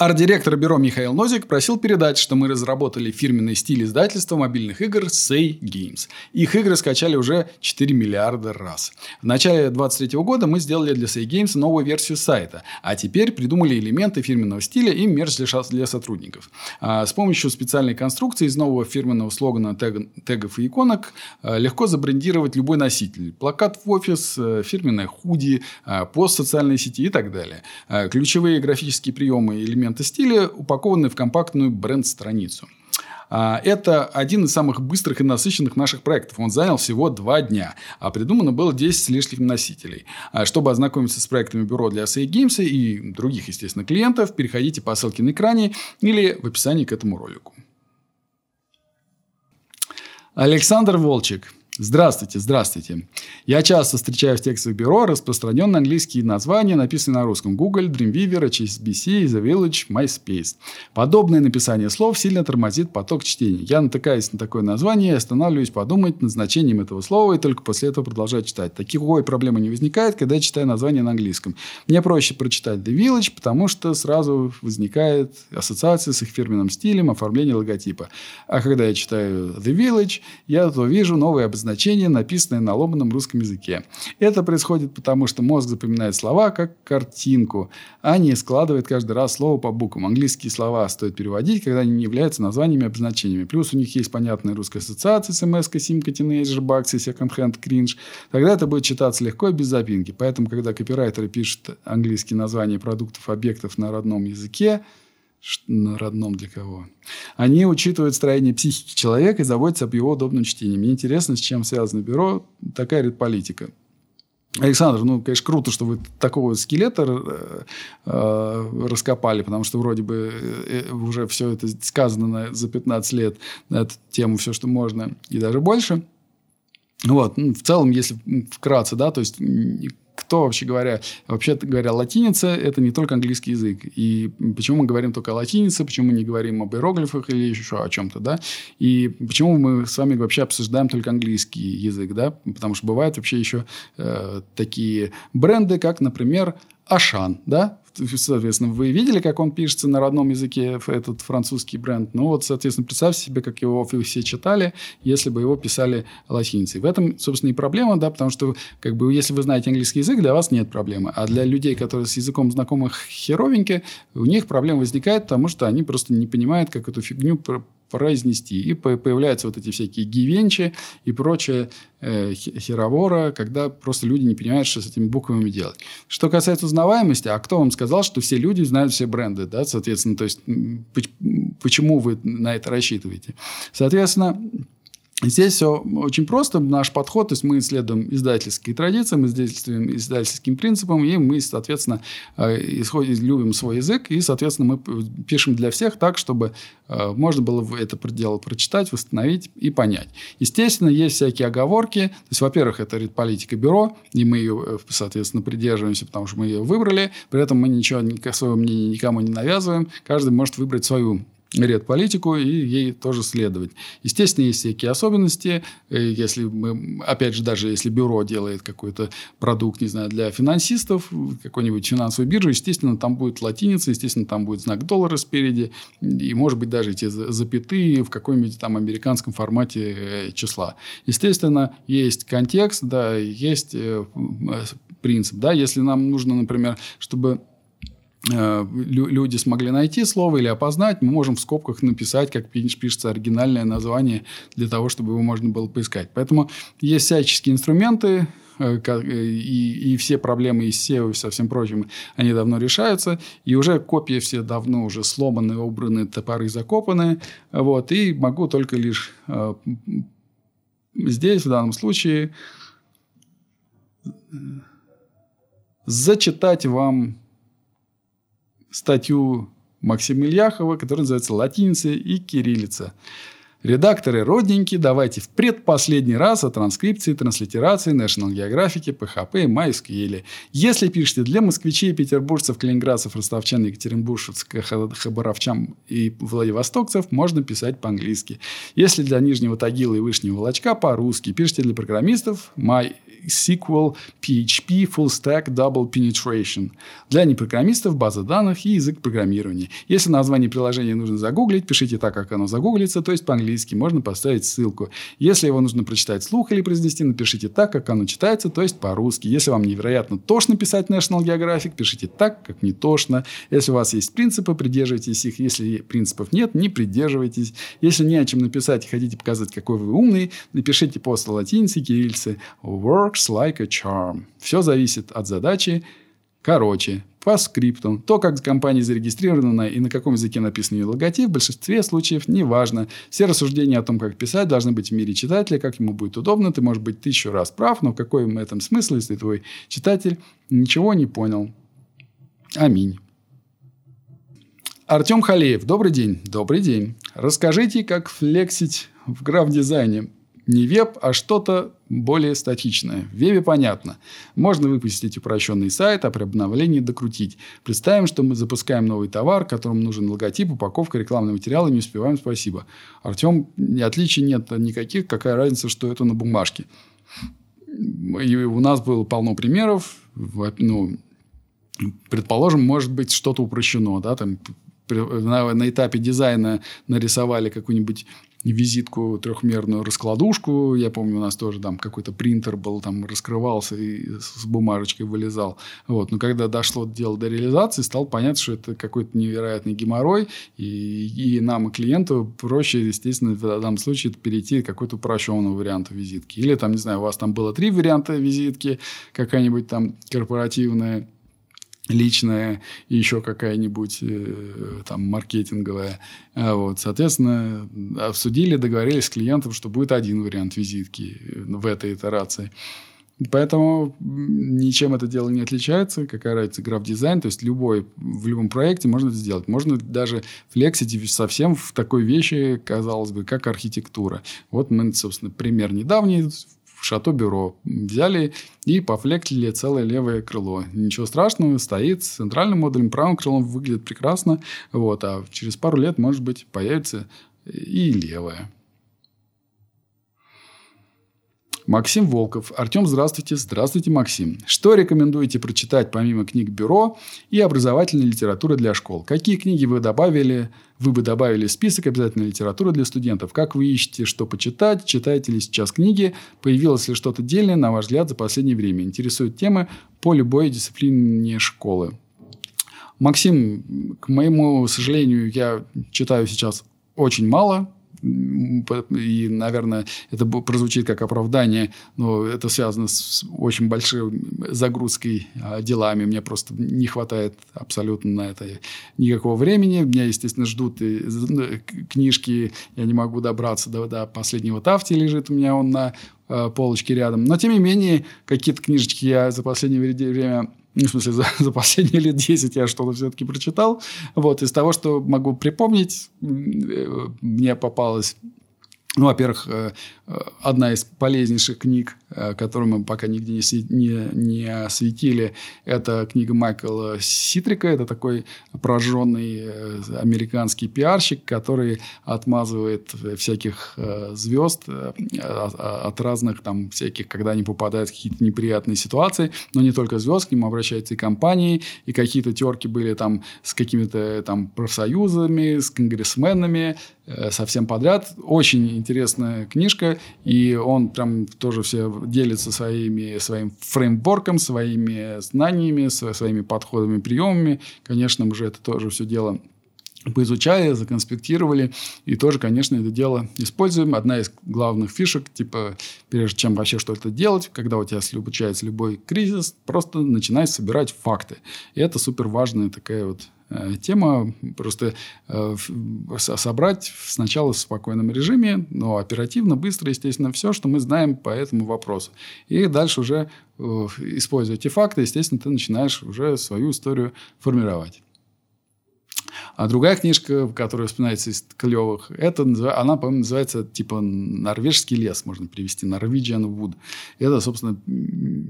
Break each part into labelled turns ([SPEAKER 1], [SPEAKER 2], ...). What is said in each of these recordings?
[SPEAKER 1] Арт-директор бюро Михаил Нозик просил передать, что мы разработали фирменный стиль издательства мобильных игр Say Games. Их игры скачали уже 4 миллиарда раз. В начале 2023 года мы сделали для Say Games новую версию сайта, а теперь придумали элементы фирменного стиля и мерч для, сотрудников. А с помощью специальной конструкции из нового фирменного слогана тег, тегов и иконок а, легко забрендировать любой носитель. Плакат в офис, а, фирменное худи, а, пост в социальной сети и так далее. Ключевые графические приемы и элементы элементы стиля упакованы в компактную бренд-страницу. А, это один из самых быстрых и насыщенных наших проектов. Он занял всего два дня, а придумано было 10 с лишним носителей. А, чтобы ознакомиться с проектами бюро для Say Games и других, естественно, клиентов, переходите по ссылке на экране или в описании к этому ролику. Александр Волчек – Здравствуйте, здравствуйте. Я часто встречаю в текстовых бюро распространенные английские названия, написанные на русском. Google, Dreamweaver, HSBC, The Village, MySpace. Подобное написание слов сильно тормозит поток чтения. Я натыкаюсь на такое название и останавливаюсь подумать над значением этого слова и только после этого продолжаю читать. Такой проблемы не возникает, когда я читаю название на английском. Мне проще прочитать The Village, потому что сразу возникает ассоциация с их фирменным стилем оформления логотипа. А когда я читаю The Village, я то вижу новые обозначения значение, написанное на ломаном русском языке. Это происходит потому, что мозг запоминает слова как картинку, а не складывает каждый раз слово по буквам. Английские слова стоит переводить, когда они не являются названиями обозначениями. Плюс у них есть понятная русская ассоциация смс симка, тинейджер, баксы, секонд-хенд, кринж. Тогда это будет читаться легко и без запинки. Поэтому, когда копирайтеры пишут английские названия продуктов, объектов на родном языке, на родном для кого. Они учитывают строение психики человека и заботятся об его удобном чтении. Мне интересно, с чем связано бюро. Такая говорит, политика. Александр, ну, конечно, круто, что вы такого скелета э, э, раскопали, потому что вроде бы э, уже все это сказано на, за 15 лет на эту тему, все, что можно, и даже больше. Вот. Ну, в целом, если вкратце, да, то есть кто, вообще говоря, вообще говоря, латиница – это не только английский язык. И почему мы говорим только о латинице, почему мы не говорим об иероглифах или еще о чем-то, да? И почему мы с вами вообще обсуждаем только английский язык, да? Потому что бывают вообще еще э, такие бренды, как, например, Ашан, да, соответственно, вы видели, как он пишется на родном языке, этот французский бренд. Ну, вот, соответственно, представьте себе, как его все читали, если бы его писали латиницей. В этом, собственно, и проблема, да, потому что, как бы, если вы знаете английский язык, для вас нет проблемы. А для людей, которые с языком знакомых херовеньки, у них проблема возникает, потому что они просто не понимают, как эту фигню произнести. И появляются вот эти всякие гивенчи и прочее э, херовора, когда просто люди не понимают, что с этими буквами делать. Что касается узнаваемости, а кто вам сказал, что все люди знают все бренды, да, соответственно, то есть почему вы на это рассчитываете? Соответственно, Здесь все очень просто. Наш подход, то есть мы исследуем издательские традиции, мы действуем издательским принципам, и мы, соответственно, э, исходим, любим свой язык, и, соответственно, мы пишем для всех так, чтобы э, можно было это дело прочитать, восстановить и понять. Естественно, есть всякие оговорки. То есть, во-первых, это политика бюро, и мы ее, э, соответственно, придерживаемся, потому что мы ее выбрали. При этом мы ничего, своего мнения никому не навязываем. Каждый может выбрать свою редполитику и ей тоже следовать. Естественно, есть всякие особенности. Э, если мы, опять же, даже если бюро делает какой-то продукт, не знаю, для финансистов, какой-нибудь финансовой биржи, естественно, там будет латиница, естественно, там будет знак доллара спереди, и, может быть, даже эти запятые в каком-нибудь там американском формате э, числа. Естественно, есть контекст, да, есть э, принцип. Да, если нам нужно, например, чтобы люди смогли найти слово или опознать, мы можем в скобках написать, как пишется оригинальное название, для того, чтобы его можно было поискать. Поэтому есть всяческие инструменты, э, и, и все проблемы из SEO и со всем прочим, они давно решаются, и уже копии все давно уже сломаны, убраны, топоры закопаны, вот, и могу только лишь э, здесь, в данном случае, зачитать вам статью Максима Ильяхова, которая называется «Латиница и кириллица». Редакторы родненькие, давайте в предпоследний раз о транскрипции, транслитерации, National Geographic, PHP и MySQL. Если пишете для москвичей, петербуржцев, калининградцев, ростовчан, екатеринбуржцев, хабаровчан и владивостокцев, можно писать по-английски. Если для Нижнего Тагила и Вышнего Волочка, по-русски. Пишите для программистов, My SQL, PHP, Full Stack, Double Penetration. Для непрограммистов база данных и язык программирования. Если название приложения нужно загуглить, пишите так, как оно загуглится, то есть по-английски. Можно поставить ссылку. Если его нужно прочитать вслух или произнести, напишите так, как оно читается, то есть по-русски. Если вам невероятно тошно писать National Geographic, пишите так, как не тошно. Если у вас есть принципы, придерживайтесь их. Если принципов нет, не придерживайтесь. Если не о чем написать и хотите показать, какой вы умный, напишите после латиницы, кириллицы works like a charm. Все зависит от задачи. Короче, по скрипту. То, как компания зарегистрирована и на каком языке написан ее логотип, в большинстве случаев не важно. Все рассуждения о том, как писать, должны быть в мире читателя, как ему будет удобно. Ты можешь быть тысячу раз прав, но в этом смысл, если твой читатель ничего не понял? Аминь. Артем Халеев. Добрый день. Добрый день. Расскажите, как флексить в граф-дизайне не веб, а что-то более статичное. В вебе понятно. Можно выпустить упрощенный сайт, а при обновлении докрутить. Представим, что мы запускаем новый товар, которому нужен логотип, упаковка, рекламный материал, и не успеваем, спасибо. Артем, отличий нет никаких, какая разница, что это на бумажке. И у нас было полно примеров. Ну, предположим, может быть что-то упрощено, да, там на, на этапе дизайна нарисовали какую-нибудь визитку трехмерную раскладушку. Я помню, у нас тоже там какой-то принтер был, там раскрывался и с бумажечкой вылезал. Вот. Но когда дошло дело до реализации, стало понятно, что это какой-то невероятный геморрой. И, и нам, и клиенту проще, естественно, в данном случае перейти к какой-то упрощенному варианту визитки. Или там, не знаю, у вас там было три варианта визитки, какая-нибудь там корпоративная личная и еще какая-нибудь э, там маркетинговая. А вот, соответственно, обсудили, договорились с клиентом, что будет один вариант визитки в этой итерации. Поэтому ничем это дело не отличается. Какая разница граф-дизайн. То есть, любой, в любом проекте можно это сделать. Можно даже флексить совсем в такой вещи, казалось бы, как архитектура. Вот мы, собственно, пример недавний Шато-Бюро. Взяли и пофлектили целое левое крыло. Ничего страшного, стоит с центральным модулем, правым крылом выглядит прекрасно. Вот, а через пару лет, может быть, появится и левое. Максим Волков. Артем, здравствуйте. Здравствуйте, Максим. Что рекомендуете прочитать помимо книг бюро и образовательной литературы для школ? Какие книги вы добавили, вы бы добавили список обязательной литературы для студентов? Как вы ищете, что почитать? Читаете ли сейчас книги? Появилось ли что-то дельное, на ваш взгляд, за последнее время? Интересуют темы по любой дисциплине школы. Максим, к моему сожалению, я читаю сейчас очень мало и, наверное, это прозвучит как оправдание, но это связано с очень большой загрузкой а, делами. Мне просто не хватает абсолютно на это никакого времени. Меня, естественно, ждут и ну, книжки. Я не могу добраться до, до последнего тафти, лежит у меня он на э, полочке рядом. Но, тем не менее, какие-то книжечки я за последнее время ну, в смысле, за, за последние лет 10 я что-то все-таки прочитал. Вот, из того, что могу припомнить, э, мне попалось ну, во-первых, э, э, одна из полезнейших книг, э, которую мы пока нигде не, не, не осветили, это книга Майкла Ситрика. Это такой прожженный американский пиарщик, который отмазывает всяких звезд от разных там всяких, когда они попадают в какие-то неприятные ситуации. Но не только звезд, к нему обращаются и компании, и какие-то терки были там с какими-то там профсоюзами, с конгрессменами, совсем подряд. Очень интересная книжка, и он прям тоже все делится своими, своим фреймворком, своими знаниями, своими подходами, приемами. Конечно, мы же это тоже все дело поизучали, законспектировали и тоже, конечно, это дело используем. Одна из главных фишек, типа, прежде чем вообще что-то делать, когда у тебя случается любой кризис, просто начинай собирать факты. И это супер важная такая вот Э, тема просто э, собрать сначала в спокойном режиме, но оперативно, быстро, естественно, все, что мы знаем по этому вопросу. И дальше уже, э, используя эти факты, естественно, ты начинаешь уже свою историю формировать. А другая книжка, которая вспоминается из клевых, это, она, по-моему, называется типа «Норвежский лес», можно перевести, «Norwegian Wood». Это, собственно,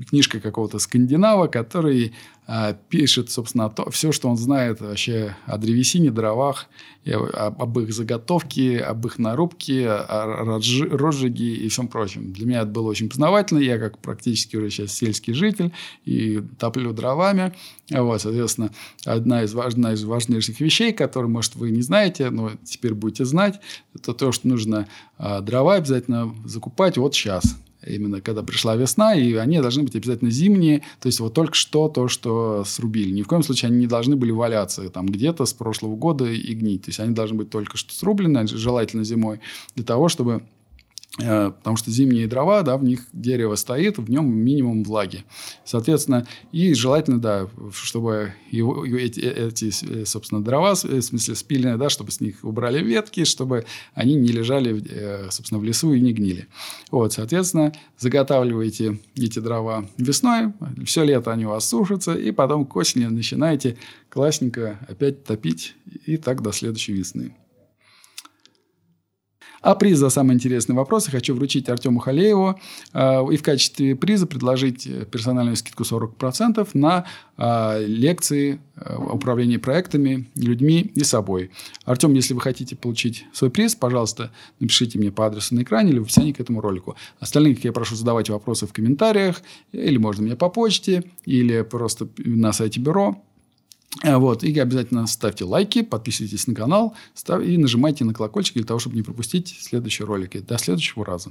[SPEAKER 1] книжка какого-то скандинава, который а, пишет, собственно, то, все, что он знает вообще о древесине, дровах, об, об их заготовке, об их нарубке, о розжиге и всем прочем. Для меня это было очень познавательно. Я как практически уже сейчас сельский житель и топлю дровами. Вот, соответственно, одна из, одна из важнейших вещей, которые, может, вы не знаете, но теперь будете знать, это то, что нужно а, дрова обязательно закупать вот сейчас именно когда пришла весна, и они должны быть обязательно зимние, то есть вот только что то, что срубили. Ни в коем случае они не должны были валяться там где-то с прошлого года и гнить. То есть они должны быть только что срублены, желательно зимой, для того, чтобы Э, потому что зимние дрова, да, в них дерево стоит, в нем минимум влаги. Соответственно, и желательно, да, чтобы его, эти, эти, собственно, дрова, в смысле спиленные, да, чтобы с них убрали ветки, чтобы они не лежали, э, собственно, в лесу и не гнили. Вот, соответственно, заготавливаете эти дрова весной, все лето они у вас сушатся, и потом к осени начинаете классненько опять топить, и так до следующей весны. А приз за самые интересные вопросы хочу вручить Артему Халееву а, и в качестве приза предложить персональную скидку 40% на а, лекции а, управления проектами, людьми и собой. Артем, если вы хотите получить свой приз, пожалуйста, напишите мне по адресу на экране или в описании к этому ролику. Остальных я прошу задавать вопросы в комментариях, или можно мне по почте, или просто на сайте бюро. Э, вот. И обязательно ставьте лайки, подписывайтесь на канал став... и нажимайте на колокольчик для того, чтобы не пропустить следующие ролики. До следующего раза.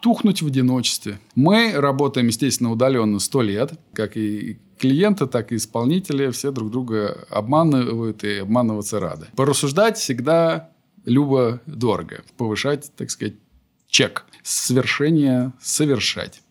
[SPEAKER 1] Тухнуть в одиночестве. Мы работаем, естественно, удаленно сто лет. Как и клиенты, так и исполнители. Все друг друга обманывают и обманываться рады. Порассуждать всегда любо дорого. Повышать, так сказать, чек. Свершение совершать.